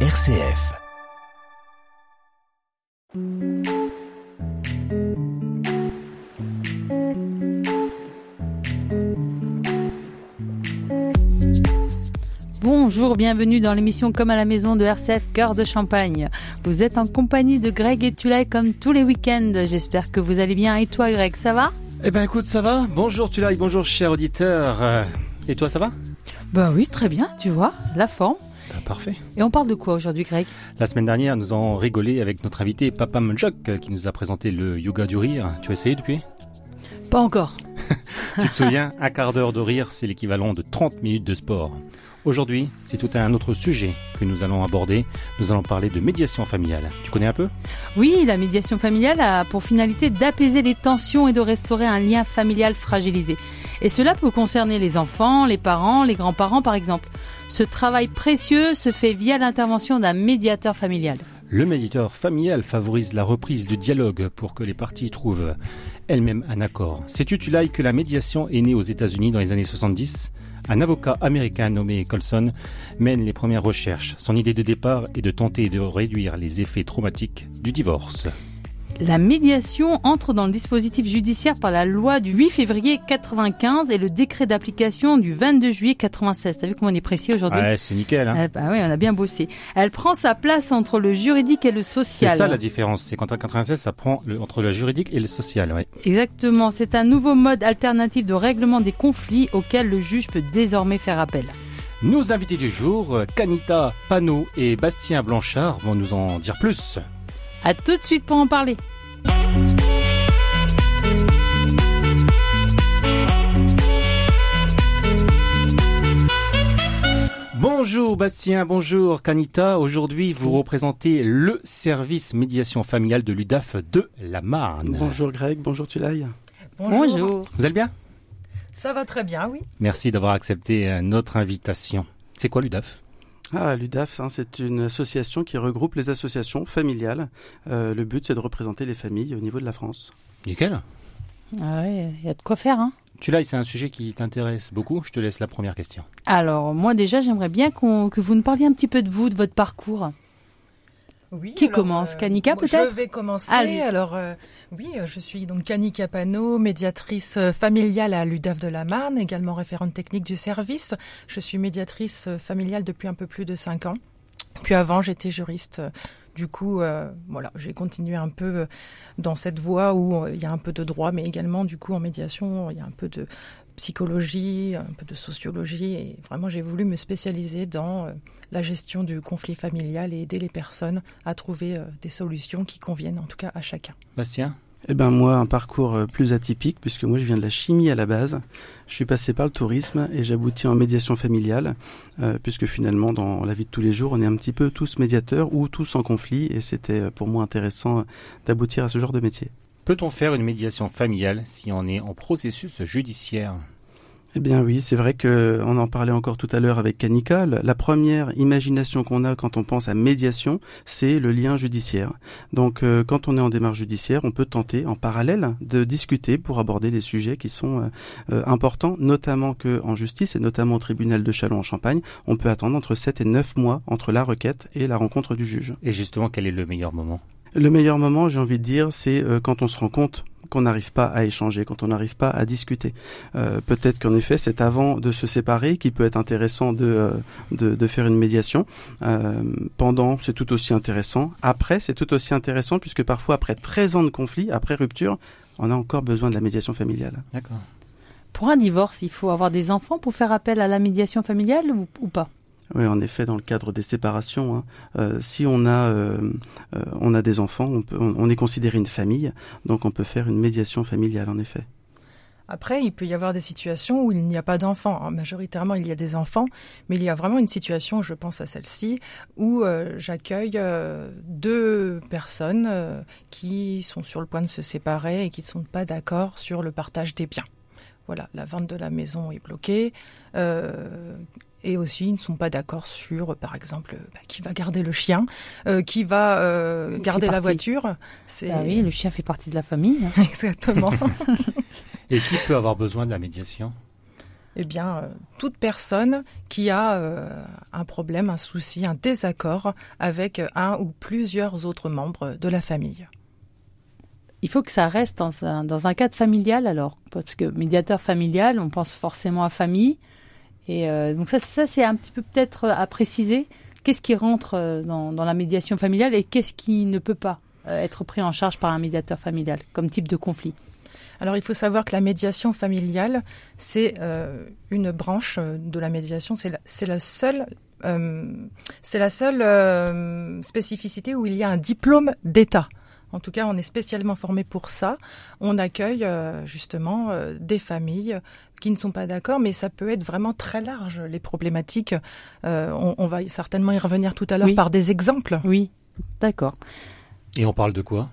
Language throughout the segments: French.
RCF. Bonjour, bienvenue dans l'émission Comme à la maison de RCF Cœur de Champagne. Vous êtes en compagnie de Greg et Tulay comme tous les week-ends. J'espère que vous allez bien. Et toi Greg, ça va? Eh ben écoute, ça va Bonjour Tulay, bonjour cher auditeur. Euh, Et toi, ça va? Ben oui, très bien, tu vois, la forme. Ben, Parfait. Et on parle de quoi aujourd'hui Greg? La semaine dernière, nous avons rigolé avec notre invité Papa Munchok euh, qui nous a présenté le yoga du rire. Tu as essayé depuis? Pas encore. Tu te souviens? Un quart d'heure de rire, c'est l'équivalent de 30 minutes de sport. Aujourd'hui, c'est tout un autre sujet que nous allons aborder. Nous allons parler de médiation familiale. Tu connais un peu? Oui, la médiation familiale a pour finalité d'apaiser les tensions et de restaurer un lien familial fragilisé. Et cela peut concerner les enfants, les parents, les grands-parents par exemple. Ce travail précieux se fait via l'intervention d'un médiateur familial. Le médiateur familial favorise la reprise du dialogue pour que les parties trouvent elles-mêmes un accord. Sais-tu, que la médiation est née aux États-Unis dans les années 70 Un avocat américain nommé Colson mène les premières recherches. Son idée de départ est de tenter de réduire les effets traumatiques du divorce. La médiation entre dans le dispositif judiciaire par la loi du 8 février 95 et le décret d'application du 22 juillet 96. T'as vu comment on est précis aujourd'hui Ouais, c'est nickel. Hein bah oui, on a bien bossé. Elle prend sa place entre le juridique et le c'est social. ça la différence. C'est qu'en 96, ça prend le- entre le juridique et le social. Ouais. Exactement, c'est un nouveau mode alternatif de règlement des conflits auquel le juge peut désormais faire appel. Nos invités du jour, Canita Panot et Bastien Blanchard, vont nous en dire plus. À tout de suite pour en parler. Bonjour Bastien, bonjour Canita. Aujourd'hui, vous représentez le service médiation familiale de l'UDAF de la Marne. Bonjour Greg, bonjour Tulay. Bonjour. Vous allez bien? Ça va très bien, oui. Merci d'avoir accepté euh, notre invitation. C'est quoi l'UDAF? Ah, l'UDAF, hein, c'est une association qui regroupe les associations familiales. Euh, le but, c'est de représenter les familles au niveau de la France. Nickel. Ah ouais, il y a de quoi faire, hein Tu là, c'est un sujet qui t'intéresse beaucoup. Je te laisse la première question. Alors, moi déjà, j'aimerais bien qu'on- que vous nous parliez un petit peu de vous, de votre parcours. Oui Qui commence Kanika, moi, peut-être Je vais commencer. Allez. Alors, euh, oui, euh, je suis donc Kanika Pano, médiatrice euh, familiale à l'UDAF de la Marne, également référente technique du service. Je suis médiatrice euh, familiale depuis un peu plus de cinq ans. Puis avant, j'étais juriste. Du coup, euh, voilà, j'ai continué un peu euh, dans cette voie où euh, il y a un peu de droit, mais également, du coup, en médiation, il y a un peu de psychologie, un peu de sociologie. Et vraiment, j'ai voulu me spécialiser dans euh, la gestion du conflit familial et aider les personnes à trouver euh, des solutions qui conviennent, en tout cas, à chacun. Bastien? Eh ben moi, un parcours euh, plus atypique, puisque moi, je viens de la chimie à la base. Je suis passé par le tourisme et j'aboutis en médiation familiale, euh, puisque finalement, dans la vie de tous les jours, on est un petit peu tous médiateurs ou tous en conflit, et c'était pour moi intéressant d'aboutir à ce genre de métier. Peut-on faire une médiation familiale si on est en processus judiciaire? Eh bien oui, c'est vrai que on en parlait encore tout à l'heure avec Kanika. La première imagination qu'on a quand on pense à médiation, c'est le lien judiciaire. Donc euh, quand on est en démarche judiciaire, on peut tenter en parallèle de discuter pour aborder les sujets qui sont euh, euh, importants, notamment que en justice et notamment au tribunal de Châlons en Champagne, on peut attendre entre 7 et 9 mois entre la requête et la rencontre du juge. Et justement, quel est le meilleur moment? Le meilleur moment, j'ai envie de dire, c'est euh, quand on se rend compte qu'on n'arrive pas à échanger, quand on n'arrive pas à discuter. Euh, Peut-être qu'en effet, c'est avant de se séparer qui peut être intéressant de, euh, de, de faire une médiation. Euh, pendant, c'est tout aussi intéressant. Après, c'est tout aussi intéressant puisque parfois, après 13 ans de conflit, après rupture, on a encore besoin de la médiation familiale. D'accord. Pour un divorce, il faut avoir des enfants pour faire appel à la médiation familiale ou, ou pas? Oui, en effet, dans le cadre des séparations, hein, euh, si on a euh, euh, on a des enfants, on, est considéré une famille, donc on peut faire une médiation familiale, en effet. Après, il peut y avoir des situations où il n'y a pas d'enfants. Alors, Majoritairement, il y a des enfants, mais il y a vraiment une situation, je pense à celle-ci, où j'accueille deux personnes qui sont sur le point de se séparer et qui ne sont pas d'accord sur le partage des biens. Voilà, la vente de la maison est bloquée. Et aussi, ils ne sont pas d'accord sur, par exemple, bah, qui va garder le chien, euh, qui va euh, garder la voiture. C'est Ah oui, le chien fait partie de la famille. hein. exactement. Et qui peut avoir besoin de la médiation? Eh bien, toute personne qui a un problème, un souci, un désaccord avec un ou plusieurs autres membres de la famille il faut que ça reste dans un, dans un cadre familial alors, parce que médiateur familial, on pense forcément à famille. Et euh, donc ça, ça c'est un petit peu peut-être à préciser. Qu'est-ce qui rentre euh, dans, la médiation familiale et qu'est-ce qui ne peut pas euh, être pris en charge par un médiateur familial comme type de conflit? Alors il faut savoir que la médiation familiale, c'est une branche de la médiation, c'est la, seule c'est la seule spécificité où il y a un diplôme d'État. En tout cas, on est spécialement formé pour ça. On accueille euh, justement euh, des familles qui ne sont pas d'accord, mais ça peut être vraiment très large, les problématiques. Euh, on, va certainement y revenir tout à l'heure par des exemples. Oui, d'accord. Et on parle de quoi?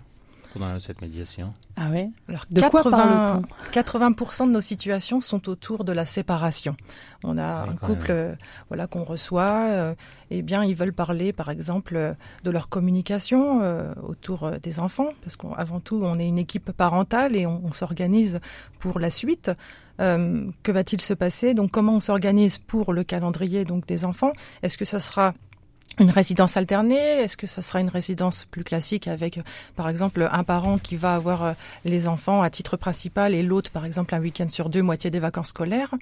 Pendant cette médiation Ah ouais Alors, de 80, quoi parle-t-on? 80% de nos situations sont autour de la séparation. On a un couple euh, voilà qu'on reçoit euh, eh bien ils veulent parler par exemple euh, de leur communication autour des enfants parce qu'avant tout on est une équipe parentale et on, on s'organise pour la suite. que va-t-il se passer? Donc comment on s'organise pour le calendrier donc des enfants? Est-ce que ça sera une résidence alternée Est-ce que ça sera une résidence plus classique avec, par exemple, un parent qui va avoir euh, les enfants à titre principal et l'autre, par exemple, un week-end sur deux, moitié des vacances scolaires?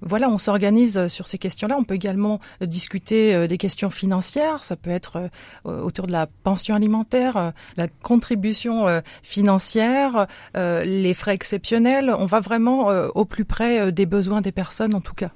Voilà, on s'organise sur ces questions-là. On peut également euh, discuter euh, des questions financières. Ça peut être autour de la pension alimentaire, la contribution financière, les frais exceptionnels. On va vraiment au plus près des besoins des personnes, en tout cas.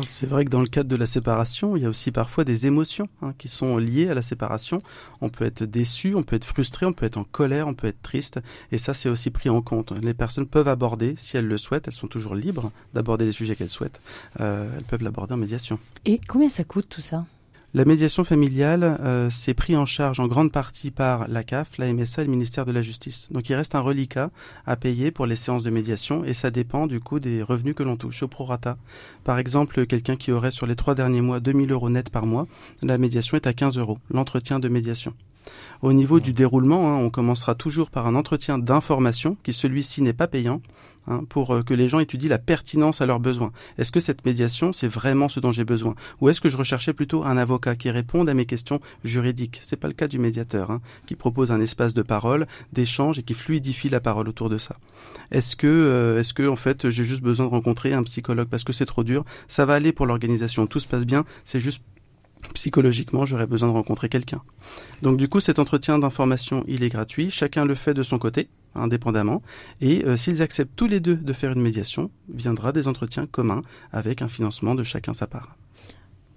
C'est vrai que dans le cadre de la séparation, il y a aussi parfois des émotions hein, qui sont liées à la séparation. On peut être déçu, on peut être frustré, on peut être en colère, on peut être triste, et ça c'est aussi pris en compte. Les personnes peuvent aborder, si elles le souhaitent, elles sont toujours libres d'aborder les sujets qu'elles souhaitent. Euh, elles peuvent l'aborder en médiation. Et combien ça coûte tout ça? La médiation familiale, euh, c'est pris en charge en grande partie par la CAF, la MSA et le ministère de la Justice. Donc il reste un reliquat à payer pour les séances de médiation et ça dépend du coup des revenus que l'on touche au prorata. Par exemple, quelqu'un qui aurait sur les trois derniers mois 2000 euros net par mois, la médiation est à 15 euros, l'entretien de médiation. Au niveau du déroulement, hein, on commencera toujours par un entretien d'information qui celui-ci n'est pas payant hein, pour euh, que les gens étudient la pertinence à leurs besoins. Est-ce que cette médiation, c'est vraiment ce dont j'ai besoin? Ou est-ce que je recherchais plutôt un avocat qui réponde à mes questions juridiques? C'est pas le cas du médiateur, hein, qui propose un espace de parole, d'échange et qui fluidifie la parole autour de ça. Est-ce que, euh, est-ce que en fait, j'ai juste besoin de rencontrer un psychologue parce que c'est trop dur? Ça va aller pour l'organisation, tout se passe bien, c'est juste psychologiquement, j'aurais besoin de rencontrer quelqu'un. Donc du coup, cet entretien d'information, il est gratuit. Chacun le fait de son côté, indépendamment. Et euh, s'ils acceptent tous les deux de faire une médiation, viendra des entretiens communs avec un financement de chacun sa part.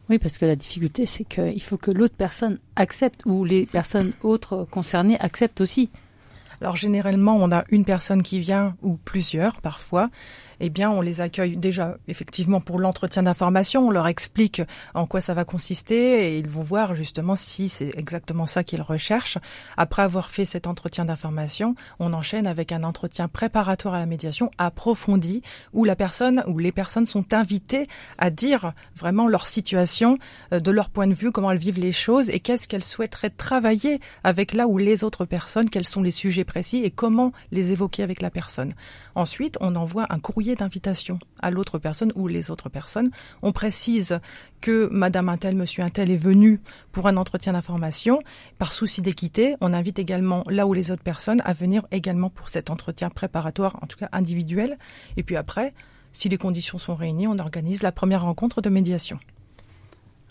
Oui, parce que la difficulté, c'est qu'il faut que l'autre personne accepte ou les personnes autres concernées acceptent aussi. Alors généralement, on a une personne qui vient ou plusieurs parfois eh bien, on les accueille déjà effectivement pour l'entretien d'information. On leur explique en quoi ça va consister et ils vont voir justement si c'est exactement ça qu'ils recherchent. Après avoir fait cet entretien d'information, on enchaîne avec un entretien préparatoire à la médiation approfondi où la personne ou les personnes sont invitées à dire vraiment leur situation, euh, de leur point de vue, comment elles vivent les choses et qu'est-ce qu'elles souhaiteraient travailler avec là ou les autres personnes, quels sont les sujets précis et comment les évoquer avec la personne. Ensuite, on envoie un courrier d'invitation à l'autre personne ou les autres personnes. On précise que Madame un tel, Monsieur un tel est venu pour un entretien d'information. Par souci d'équité, on invite également là où les autres personnes à venir également pour cet entretien préparatoire, en tout cas individuel. Et puis après, si les conditions sont réunies, on organise la première rencontre de médiation.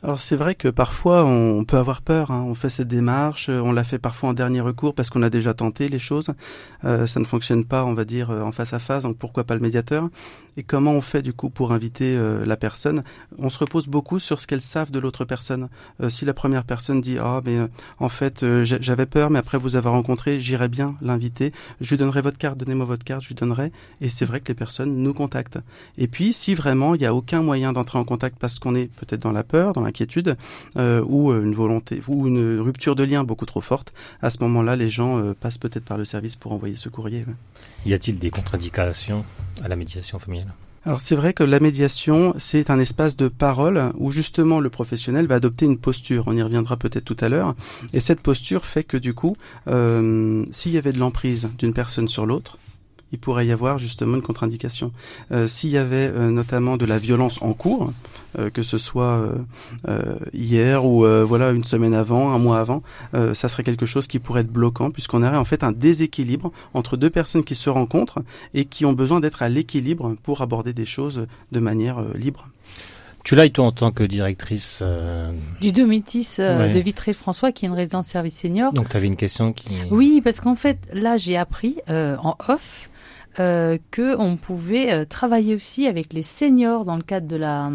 Alors c'est vrai que parfois on peut avoir peur, hein. on fait cette démarche, on l'a fait parfois en dernier recours parce qu'on a déjà tenté les choses, euh, ça ne fonctionne pas on va dire euh, en face à face, donc pourquoi pas le médiateur? Et comment on fait du coup pour inviter euh, la personne? On se repose beaucoup sur ce qu'elles savent de l'autre personne. si la première personne dit ah mais en fait j'avais peur mais après vous avoir rencontré j'irai bien l'inviter, je lui donnerai votre carte, donnez-moi votre carte, je lui donnerai et c'est vrai que les personnes nous contactent. Et puis si vraiment il n'y a aucun moyen d'entrer en contact parce qu'on est peut-être dans la peur, dans la inquiétude euh, ou euh, une volonté ou une rupture de lien beaucoup trop forte, à ce moment-là, les gens euh, passent peut-être par le service pour envoyer ce courrier. Y a-t-il des contre-indications à la médiation familiale? Alors c'est vrai que la médiation, c'est un espace de parole où justement le professionnel va adopter une posture. On y reviendra peut-être tout à l'heure. Et cette posture fait que du coup, s'il y avait de l'emprise d'une personne sur l'autre, il pourrait y avoir justement une contre-indication. Euh, s'il y avait euh, notamment de la violence en cours, euh, que ce soit hier ou voilà une semaine avant, un mois avant, ça serait quelque chose qui pourrait être bloquant puisqu'on aurait en fait un déséquilibre entre deux personnes qui se rencontrent et qui ont besoin d'être à l'équilibre pour aborder des choses de manière libre. Tu l'as, toi, en tant que directrice euh, du Domitis euh, de Vitry-François, qui est une résidence service senior. Donc, tu avais une question qui. Oui, parce qu'en fait, là, j'ai appris euh, en off euh, pouvait travailler aussi avec les seniors dans le cadre de la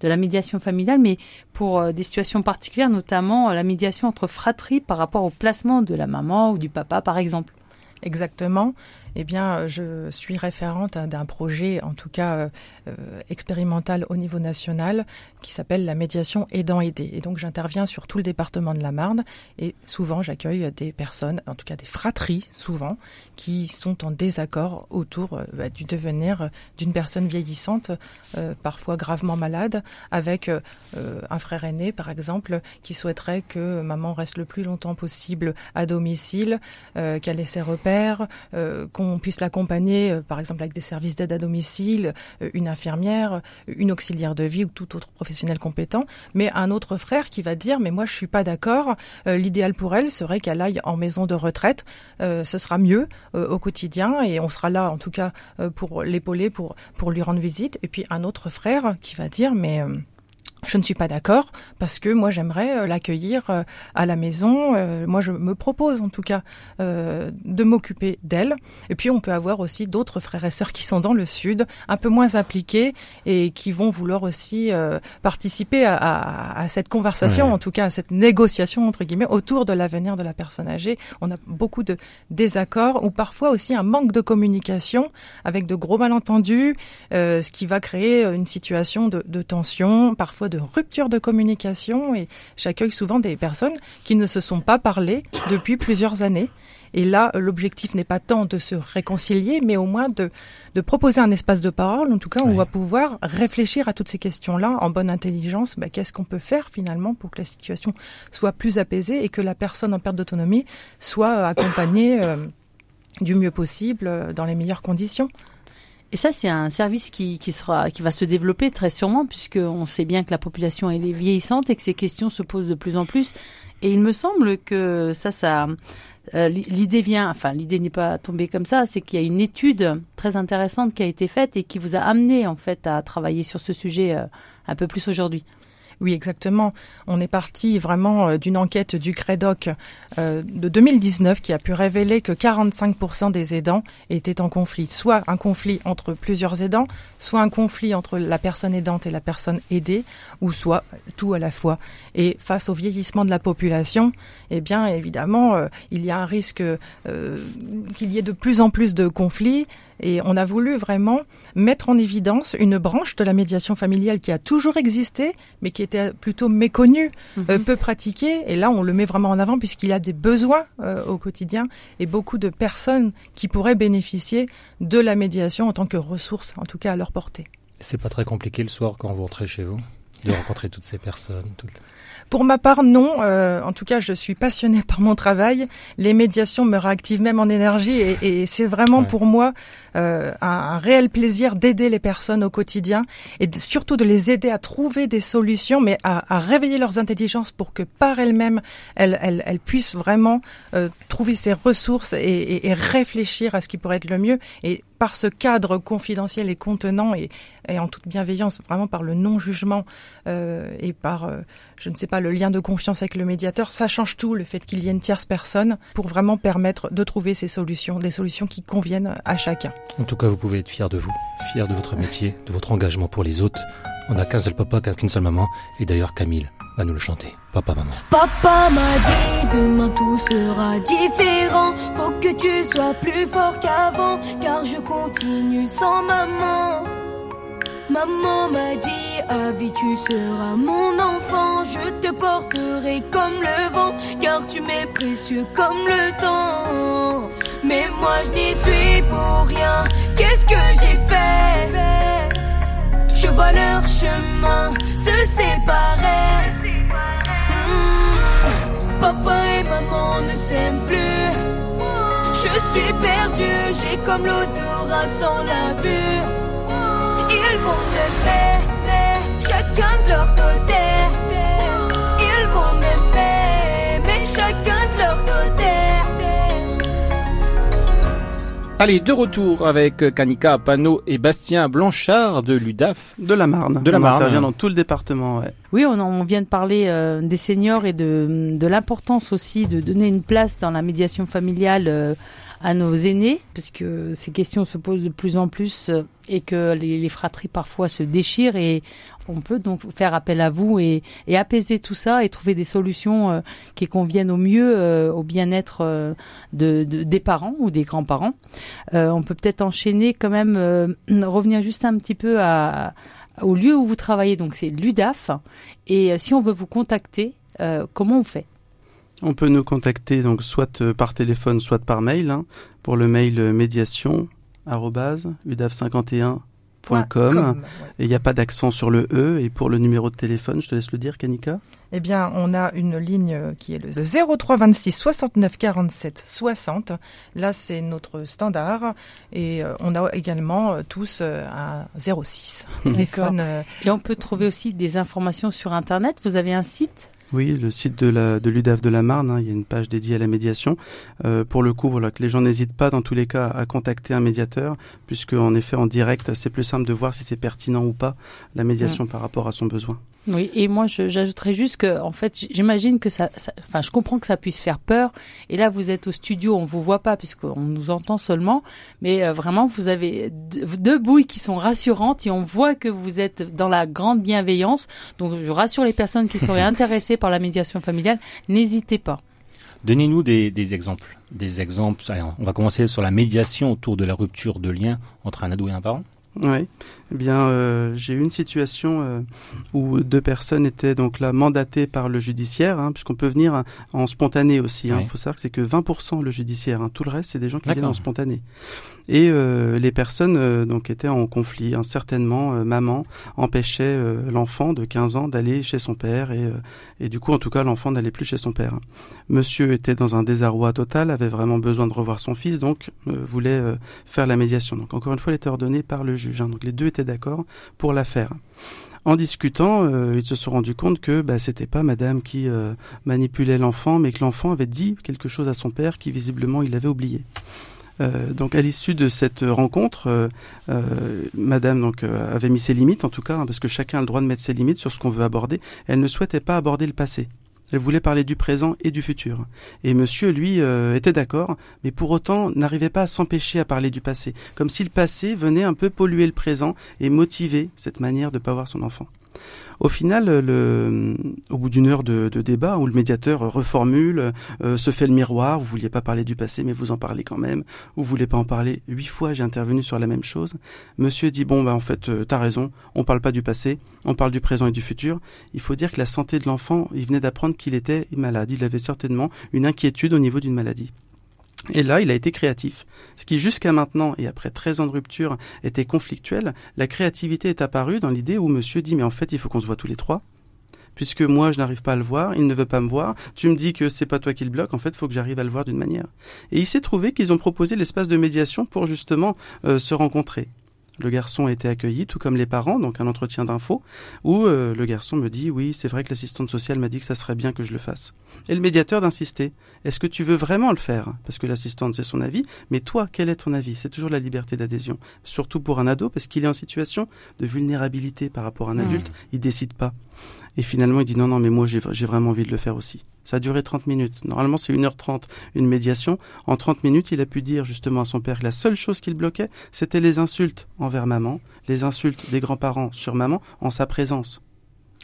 de la médiation familiale, mais pour des situations particulières, notamment la médiation entre fratries par rapport au placement de la maman ou du papa, par exemple. Exactement eh bien, euh, je suis référente d'un projet, en tout cas euh, euh, expérimental au niveau national, qui s'appelle la médiation aidant-aidé. Et donc, j'interviens sur tout le département de la Marne et souvent, j'accueille des personnes, en tout cas des fratries, souvent, qui sont en désaccord autour bah, du devenir d'une personne vieillissante, parfois gravement malade, avec un frère aîné, par exemple, qui souhaiterait que maman reste le plus longtemps possible à domicile, qu'elle ait ses repères, puisse l'accompagner, euh, par exemple avec des services d'aide à domicile, euh, une infirmière, une auxiliaire de vie ou tout autre professionnel compétent, mais un autre frère qui va dire mais moi je suis pas d'accord, euh, l'idéal pour elle serait qu'elle aille en maison de retraite, ce sera mieux au quotidien et on sera là en tout cas pour l'épauler, pour lui rendre visite, et puis un autre frère qui va dire mais je ne suis pas d'accord parce que moi j'aimerais euh, l'accueillir euh, à la maison. Euh, moi je me propose en tout cas de m'occuper d'elle. Et puis on peut avoir aussi d'autres frères et sœurs qui sont dans le sud, un peu moins impliqués et qui vont vouloir aussi participer à, cette conversation, en tout cas à cette négociation entre guillemets autour de l'avenir de la personne âgée. On a beaucoup de désaccords ou parfois aussi un manque de communication avec de gros malentendus, ce qui va créer une situation de, de tension, parfois de de rupture de communication et j'accueille souvent des personnes qui ne se sont pas parlé depuis plusieurs années. Et là, l'objectif n'est pas tant de se réconcilier, mais au moins de, de proposer un espace de parole, en tout cas, où on va pouvoir réfléchir à toutes ces questions-là en bonne intelligence. Bah, Qu'est-ce qu'on peut faire finalement pour que la situation soit plus apaisée et que la personne en perte d'autonomie soit accompagnée euh, du mieux possible euh, dans les meilleures conditions? Et ça, c'est un service qui, qui, sera, qui va se développer très sûrement, puisqu'on sait bien que la population est vieillissante et que ces questions se posent de plus en plus. Et il me semble que ça, ça, euh, l'idée vient, enfin, l'idée n'est pas tombée comme ça, c'est qu'il y a une étude très intéressante qui a été faite et qui vous a amené, en fait, à travailler sur ce sujet euh, un peu plus aujourd'hui. Oui, exactement. On est parti vraiment euh, d'une enquête du CREDOC euh, de 2019 qui a pu révéler que 45% des aidants étaient en conflit, soit un conflit entre plusieurs aidants, soit un conflit entre la personne aidante et la personne aidée, ou soit tout à la fois. Et face au vieillissement de la population, eh bien évidemment, euh, il y a un risque qu'il y ait de plus en plus de conflits, et on a voulu vraiment mettre en évidence une branche de la médiation familiale qui a toujours existé, mais qui était plutôt méconnue, mhm. euh, peu pratiquée. Et là, on le met vraiment en avant puisqu'il y a des besoins euh, au quotidien et beaucoup de personnes qui pourraient bénéficier de la médiation en tant que ressource, en tout cas à leur portée. C'est pas très compliqué le soir quand vous rentrez chez vous? De rencontrer toutes ces personnes. Pour ma part, non. Euh, en tout cas, je suis passionnée par mon travail. Les médiations me réactivent même en énergie et, et c'est vraiment pour moi euh, un, un, réel plaisir d'aider les personnes au quotidien et surtout de les aider à trouver des solutions, mais à, à réveiller leurs intelligences pour que par elles-mêmes, elles, elles, elles, puissent vraiment euh, trouver ces ressources et, et, et réfléchir à ce qui pourrait être le mieux. Et par ce cadre confidentiel et contenant et, en toute bienveillance, vraiment par le non-jugement euh, et par, euh, je ne sais pas, le lien de confiance avec le médiateur, ça change tout, le fait qu'il y ait une tierce personne pour vraiment permettre de trouver ces solutions, des solutions qui conviennent à chacun. En tout cas, vous pouvez être fier de vous, fier de votre métier, de votre engagement pour les autres. On n'a qu'un seul papa, qu'une seule maman, et d'ailleurs Camille va nous le chanter. Papa, maman. Papa m'a dit demain tout sera différent. Faut que tu sois plus fort qu'avant, car je continue sans maman. Maman m'a dit, à vie tu seras mon enfant, je te porterai comme le vent, car tu m'es précieux comme le temps. Mais moi je n'y suis pour rien, qu'est-ce que j'ai fait? Je vois leur chemin se séparer. Papa et maman ne s'aiment plus. Je suis perdu, j'ai comme l'odorat sans la vue. Ils vont m'aimer, chacun de leur côté. Allez, de retour avec Kanika Pano et Bastien Blanchard de l'UDAF. De la Marne. De la on Marne. intervient dans tout le département, ouais. Oui, on, on vient de parler euh, des seniors et de, de l'importance aussi de donner une place dans la médiation familiale euh, à nos aînés, puisque ces questions se posent de plus en plus euh, et que les, les fratries parfois se déchirent et on peut donc faire appel à vous et, apaiser tout ça et trouver des solutions euh, qui conviennent au mieux euh, au bien-être de, de- des parents ou des grands-parents. On peut peut-être enchaîner quand même, revenir juste un petit peu au lieu où vous travaillez, donc c'est l'UDAF. Et si on veut vous contacter, comment on fait? On peut nous contacter donc soit euh, par téléphone, soit par mail. hein, pour le mail euh, médiation udaf51.com. Comme, ouais. Et il n'y a pas d'accent sur le E. Et pour le numéro de téléphone, je te laisse le dire, Kanika. Eh bien, on a une ligne euh, qui est le 03 26 69 47 60. Là, c'est notre standard. Et on a également tous un 06 téléphone. Et on peut trouver aussi des informations sur Internet. Vous avez un site? Oui, le site de la de l'UDAF de la Marne, hein, il y a une page dédiée à la médiation. Euh, pour le coup, voilà, que les gens n'hésitent pas dans tous les cas à contacter un médiateur, puisque en effet en direct, c'est plus simple de voir si c'est pertinent ou pas la médiation par rapport à son besoin. Oui, et moi j'ajouterais juste que, en fait, j'imagine que ça, ça- enfin, je comprends que ça puisse faire peur. Et là, vous êtes au studio, on vous voit pas puisqu'on nous entend seulement, mais euh, vraiment, vous avez deux, deux bouilles qui sont rassurantes et on voit que vous êtes dans la grande bienveillance. Donc, je rassure les personnes qui seraient intéressées par la médiation familiale, n'hésitez pas. Donnez-nous des, des exemples. Des exemples. Allez, on va commencer sur la médiation autour de la rupture de lien entre un ado et un parent. Oui. Eh bien, euh, j'ai eu une situation euh, où deux personnes étaient donc là mandatées par le judiciaire, hein, puisqu'on peut venir hein, en spontané aussi. Il Oui. faut savoir que c'est que 20% le judiciaire. hein. Tout le reste, c'est des gens qui viennent en spontané. Et euh, les personnes donc étaient en conflit. hein. Certainement, maman empêchait l'enfant de 15 ans d'aller chez son père et, et du coup, en tout cas, l'enfant n'allait plus chez son père. Monsieur était dans un désarroi total, avait vraiment besoin de revoir son fils, donc voulait faire la médiation. Donc encore une fois, elle était ordonnée par le hein. Donc les deux étaient d'accord pour la faire. En discutant, euh, ils se sont rendus compte que bah, c'était pas Madame qui euh, manipulait l'enfant, mais que l'enfant avait dit quelque chose à son père qui visiblement il avait oublié. Euh, donc à l'issue de cette rencontre, Madame donc avait mis ses limites en tout cas, hein, parce que chacun a le droit de mettre ses limites sur ce qu'on veut aborder. Elle ne souhaitait pas aborder le passé. Elle voulait parler du présent et du futur. Et Monsieur, lui, euh, était d'accord, mais pour autant n'arrivait pas à s'empêcher à parler du passé, comme si le passé venait un peu polluer le présent et motiver cette manière de pas voir son enfant. Au final, au bout d'une heure de, de débat où le médiateur reformule, euh, se fait le miroir, vous vouliez pas parler du passé mais vous en parlez quand même, vous voulez pas en parler, huit fois j'ai intervenu sur la même chose. Monsieur dit bon bah en fait euh, t'as raison, on parle pas du passé, on parle du présent et du futur. Il faut dire que la santé de l'enfant, il venait d'apprendre qu'il était malade, il avait certainement une inquiétude au niveau d'une maladie. Et là, il a été créatif. Ce qui jusqu'à maintenant, et après 13 ans de rupture, était conflictuel, la créativité est apparue dans l'idée où monsieur dit, mais en fait, il faut qu'on se voit tous les trois. Puisque moi, je n'arrive pas à le voir, il ne veut pas me voir, tu me dis que c'est pas toi qui le bloque, en fait, faut que j'arrive à le voir d'une manière. Et il s'est trouvé qu'ils ont proposé l'espace de médiation pour justement euh, se rencontrer. Le garçon a été accueilli, tout comme les parents, donc un entretien d'info, où euh, le garçon me dit oui, c'est vrai que l'assistante sociale m'a dit que ça serait bien que je le fasse. Et le médiateur d'insister. Est-ce que tu veux vraiment le faire? Parce que l'assistante, c'est son avis, mais toi, quel est ton avis? C'est toujours la liberté d'adhésion, surtout pour un ado, parce qu'il est en situation de vulnérabilité par rapport à un Mmh. adulte, il décide pas. Et finalement, il dit non, non, mais moi, j'ai vraiment envie de le faire aussi. Ça a duré 30 minutes. Normalement, c'est 1h30, une médiation. En 30 minutes, il a pu dire justement à son père que la seule chose qu'il bloquait, c'était les insultes envers maman, les insultes des grands-parents sur maman en sa présence.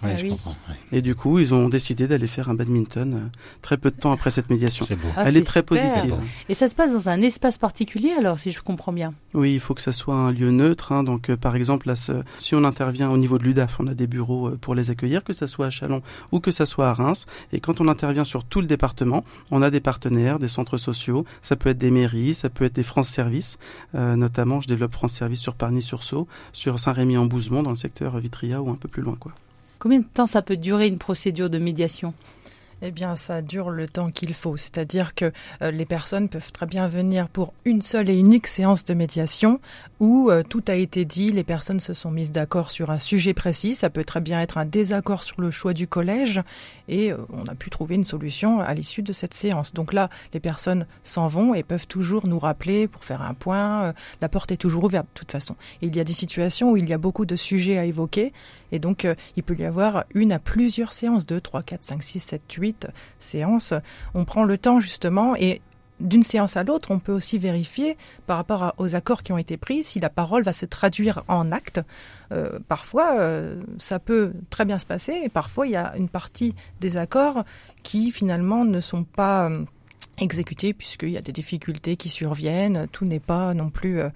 Ouais, Ah je oui. comprends. ouais. Et du coup, ils ont décidé d'aller faire un badminton euh, très peu de temps après cette médiation. C'est beau. Ah, Elle c'est est très super. positive. Et ça se passe dans un espace particulier alors, si je comprends bien? Oui, il faut que ça soit un lieu neutre. hein. Donc, euh, par exemple, là, si on intervient au niveau de l'UDAF, on a des bureaux euh, pour les accueillir, que ça soit à Chalon ou que ça soit à Reims. Et quand on intervient sur tout le département, on a des partenaires, des centres sociaux. Ça peut être des mairies, ça peut être des France Service. Euh, notamment, je développe France Service sur Parny-sur-Sault, sur Saint-Rémy-en-Bouzemont, dans le secteur Vitria ou un peu plus loin, quoi. Combien de temps ça peut durer une procédure de médiation? Eh bien, ça dure le temps qu'il faut. C'est-à-dire que euh, les personnes peuvent très bien venir pour une seule et unique séance de médiation où euh, tout a été dit, les personnes se sont mises d'accord sur un sujet précis. Ça peut très bien être un désaccord sur le choix du collège et euh, on a pu trouver une solution à l'issue de cette séance. Donc là, les personnes s'en vont et peuvent toujours nous rappeler pour faire un point. la porte est toujours ouverte de toute façon. Il y a des situations où il y a beaucoup de sujets à évoquer et donc il peut y avoir une à plusieurs séances, 2, 3, 4, 5, 6, 7, 8 séances, on prend le temps justement et d'une séance à l'autre, on peut aussi vérifier par rapport aux accords qui ont été pris si la parole va se traduire en acte. Euh, parfois, euh, ça peut très bien se passer et parfois, il y a une partie des accords qui finalement ne sont pas euh, exécuter puisqu'il y a des difficultés qui surviennent, tout n'est pas non plus euh,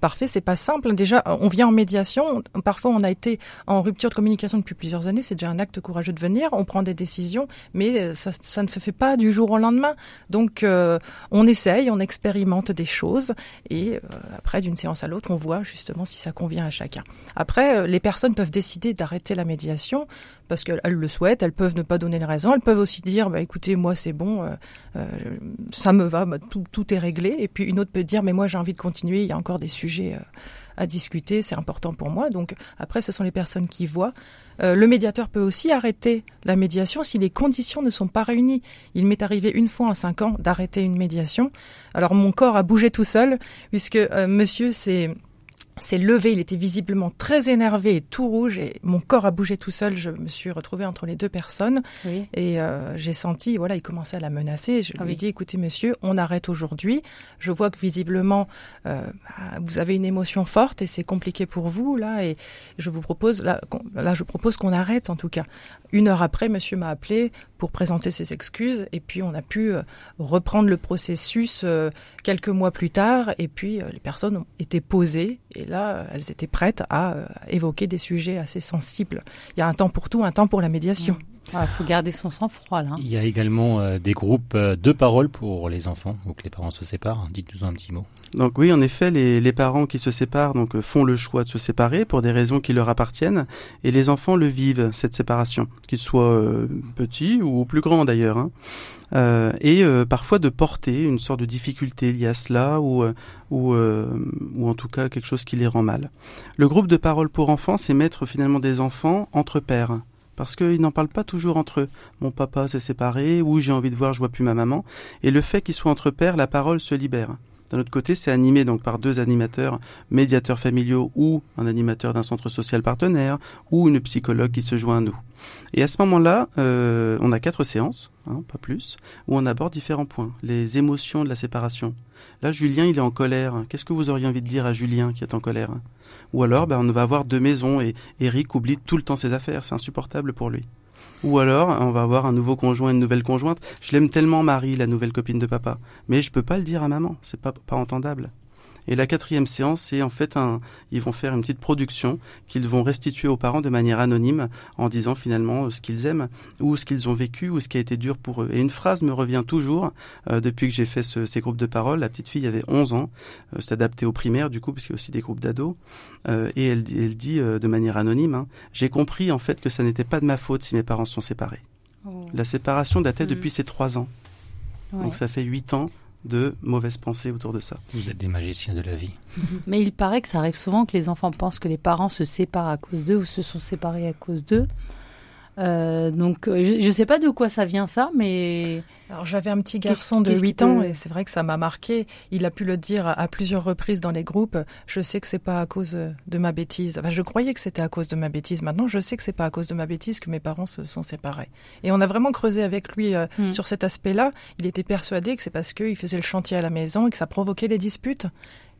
parfait, c'est pas simple. Déjà, on vient en médiation, parfois on a été en rupture de communication depuis plusieurs années, c'est déjà un acte courageux de venir, on prend des décisions, mais euh, ça, ne se fait pas du jour au lendemain. Donc euh, on essaye, on expérimente des choses et après d'une séance à l'autre, on voit justement si ça convient à chacun. Après, les personnes peuvent décider d'arrêter la médiation parce qu'elles le souhaitent, elles peuvent ne pas donner les raisons, elles peuvent aussi dire bah écoutez moi c'est bon, euh, euh, ça me va, bah, tout, est réglé, et puis une autre peut dire mais moi j'ai envie de continuer, il y a encore des sujets euh, à discuter, c'est important pour moi. Donc après ce sont les personnes qui voient. le médiateur peut aussi arrêter la médiation si les conditions ne sont pas réunies. Il m'est arrivé une fois en cinq ans d'arrêter une médiation. Alors mon corps a bougé tout seul puisque monsieur c'est s'est levé, il était visiblement très énervé et tout rouge et mon corps a bougé tout seul. Je me suis retrouvée entre les deux personnes et euh, j'ai senti, voilà, il commençait à la menacer. Je ah lui ai dit, écoutez monsieur, on arrête aujourd'hui. Je vois que visiblement euh, bah, vous avez une émotion forte et c'est compliqué pour vous là et je vous propose, là, là je propose qu'on arrête en tout cas. Une heure après, monsieur m'a appelé pour présenter ses excuses et puis on a pu euh, reprendre le processus quelques mois plus tard et puis les personnes ont été posées et là, elles étaient prêtes à euh, évoquer des sujets assez sensibles. Il y a un temps pour tout, un temps pour la médiation. Il ah, faut garder son sang-froid là. Il y a également euh, des groupes euh, de parole pour les enfants, donc les parents se séparent. Dites-nous un petit mot. Donc oui, en effet, les, les, parents qui se séparent donc font le choix de se séparer pour des raisons qui leur appartiennent, et les enfants le vivent cette séparation, qu'ils soient petits ou plus grands d'ailleurs. Hein. Euh, et euh, parfois de porter une sorte de difficulté liée à cela ou, euh, ou, ou en tout cas quelque chose qui les rend mal. Le groupe de parole pour enfants, c'est mettre finalement des enfants entre pairs parce qu'ils n'en parlent pas toujours entre eux. Mon papa s'est séparé, ou j'ai envie de voir, je vois plus ma maman. Et le fait qu'ils soient entre pairs, la parole se libère. D'un autre côté, c'est animé donc par deux animateurs, médiateurs familiaux ou un animateur d'un centre social partenaire ou une psychologue qui se joint à nous. Et à ce moment-là, euh, on a quatre séances, hein, pas plus, où on aborde différents points. Les émotions de la séparation. Là, Julien, il est en colère. Qu'est-ce que vous auriez envie de dire à Julien qui est en colère? Ou alors, ben, on va avoir deux maisons et Eric oublie tout le temps ses affaires. C'est insupportable pour lui. Ou alors, on va avoir un nouveau conjoint, une nouvelle conjointe. Je l'aime tellement Marie, la nouvelle copine de papa. Mais je peux pas le dire à maman. C'est pas, pas entendable. Et la quatrième séance, c'est en fait un, ils vont faire une petite production qu'ils vont restituer aux parents de manière anonyme en disant finalement ce qu'ils aiment ou ce qu'ils ont vécu ou ce qui a été dur pour eux. Et une phrase me revient toujours euh, depuis que j'ai fait ces groupes de parole. La petite fille avait 11 ans, euh, c'est adapté aux primaires du coup parce qu'il y a aussi des groupes d'ados. Euh, et elle, elle dit euh, de manière anonyme, hein, j'ai compris en fait que ça n'était pas de ma faute si mes parents sont séparés. Oh. La séparation datait mmh. depuis ses trois ans. Donc ça fait huit ans de mauvaises pensées autour de ça. Vous êtes des magiciens de la vie. Mais il paraît que ça arrive souvent que les enfants pensent que les parents se séparent à cause d'eux ou se sont séparés à cause d'eux. Euh, donc, euh, je ne sais pas de quoi ça vient ça, mais... Alors j'avais un petit garçon de 8 ans et c'est vrai que ça m'a marqué. Il a pu le dire à, plusieurs reprises dans les groupes. Je sais que c'est pas à cause de ma bêtise. Enfin, je croyais que c'était à cause de ma bêtise. Maintenant, je sais que c'est pas à cause de ma bêtise que mes parents se sont séparés. Et on a vraiment creusé avec lui euh, hmm. sur cet aspect-là. Il était persuadé que c'est parce qu'il faisait le chantier à la maison et que ça provoquait des disputes.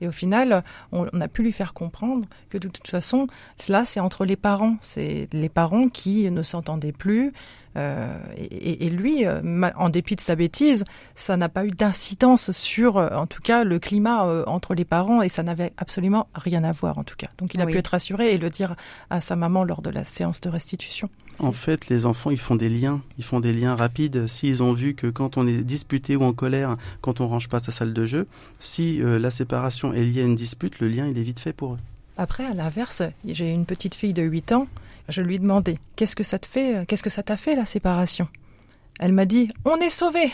Et au final, on, a pu lui faire comprendre que de toute façon, là, c'est entre les parents. C'est les parents qui ne s'entendaient plus. Euh, et, lui, euh, en dépit de sa bêtise, ça n'a pas eu d'incidence sur, euh, en tout cas, le climat entre les parents et ça n'avait absolument rien à voir, en tout cas. Donc il a pu être rassuré et le dire à sa maman lors de la séance de restitution. En fait, les enfants, ils font des liens. Ils font des liens rapides. S'ils ont vu que quand on est disputé ou en colère, quand on range pas sa salle de jeu, si euh, la séparation est liée à une dispute, le lien, il est vite fait pour eux. Après, à l'inverse, j'ai une petite fille de 8 ans. Je lui ai demandé, qu'est-ce que ça te fait, qu'est-ce que ça t'a fait la séparation? Elle m'a dit on est sauvé.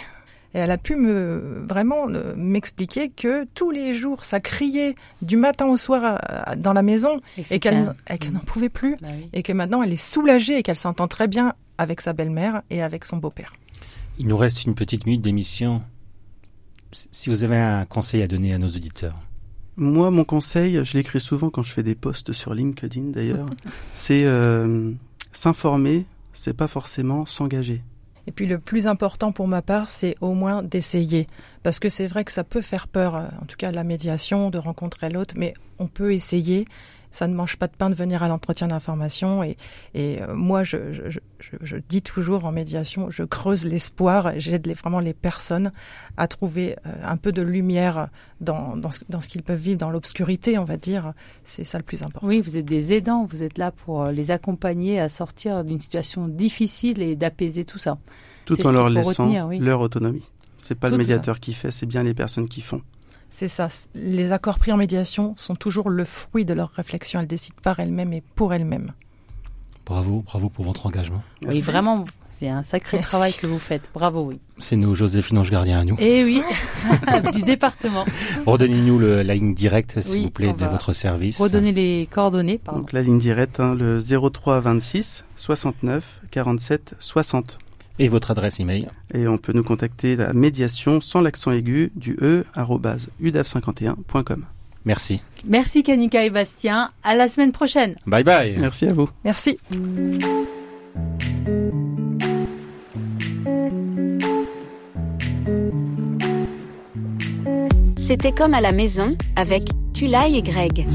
Et elle a pu me vraiment m'expliquer que tous les jours ça criait du matin au soir dans la maison et, qu'elle n'en pouvait plus bah et que maintenant elle est soulagée et qu'elle s'entend très bien avec sa belle-mère et avec son beau-père. Il nous reste une petite minute d'émission. Si vous avez un conseil à donner à nos auditeurs. Moi, mon conseil, je l'écris souvent quand je fais des posts sur LinkedIn d'ailleurs, c'est euh, s'informer, c'est pas forcément s'engager. Et puis le plus important pour ma part, c'est au moins d'essayer. Parce que c'est vrai que ça peut faire peur, euh, en tout cas la médiation, de rencontrer l'autre, mais on peut essayer ça ne mange pas de pain de venir à l'entretien d'information. Et, et euh, moi, je, je, je, je, dis toujours en médiation, je creuse l'espoir, j'aide vraiment les personnes à trouver euh, un peu de lumière dans, dans ce, dans ce qu'ils peuvent vivre, dans l'obscurité, on va dire. C'est ça le plus important. Oui, vous êtes des aidants, vous êtes là pour euh, les accompagner à sortir d'une situation difficile et d'apaiser tout ça. Tout en leur laissant leur autonomie. C'est pas le médiateur qui fait, c'est bien les personnes qui font. C'est ça. Les accords pris en médiation sont toujours le fruit de leur réflexion. Elles décident par elles-mêmes et pour elles-mêmes. Bravo, bravo pour votre engagement. Oui, vraiment, c'est un sacré travail que vous faites. Bravo, oui. C'est nous, Joséphine Ange Gardien à nous. Eh oui, du département. Redonnez-nous la ligne directe, s'il vous plaît, de votre service. Redonnez les coordonnées, pardon. Donc la ligne directe, hein, le 03 26 69 47 60. Et votre adresse email Et on peut nous contacter à médiation sans l'accent aigu du e udav51.com. Merci. Merci Kanika et Bastien. À la semaine prochaine. Bye bye. Merci à vous. Merci. C'était comme à la maison avec Tulay et Greg.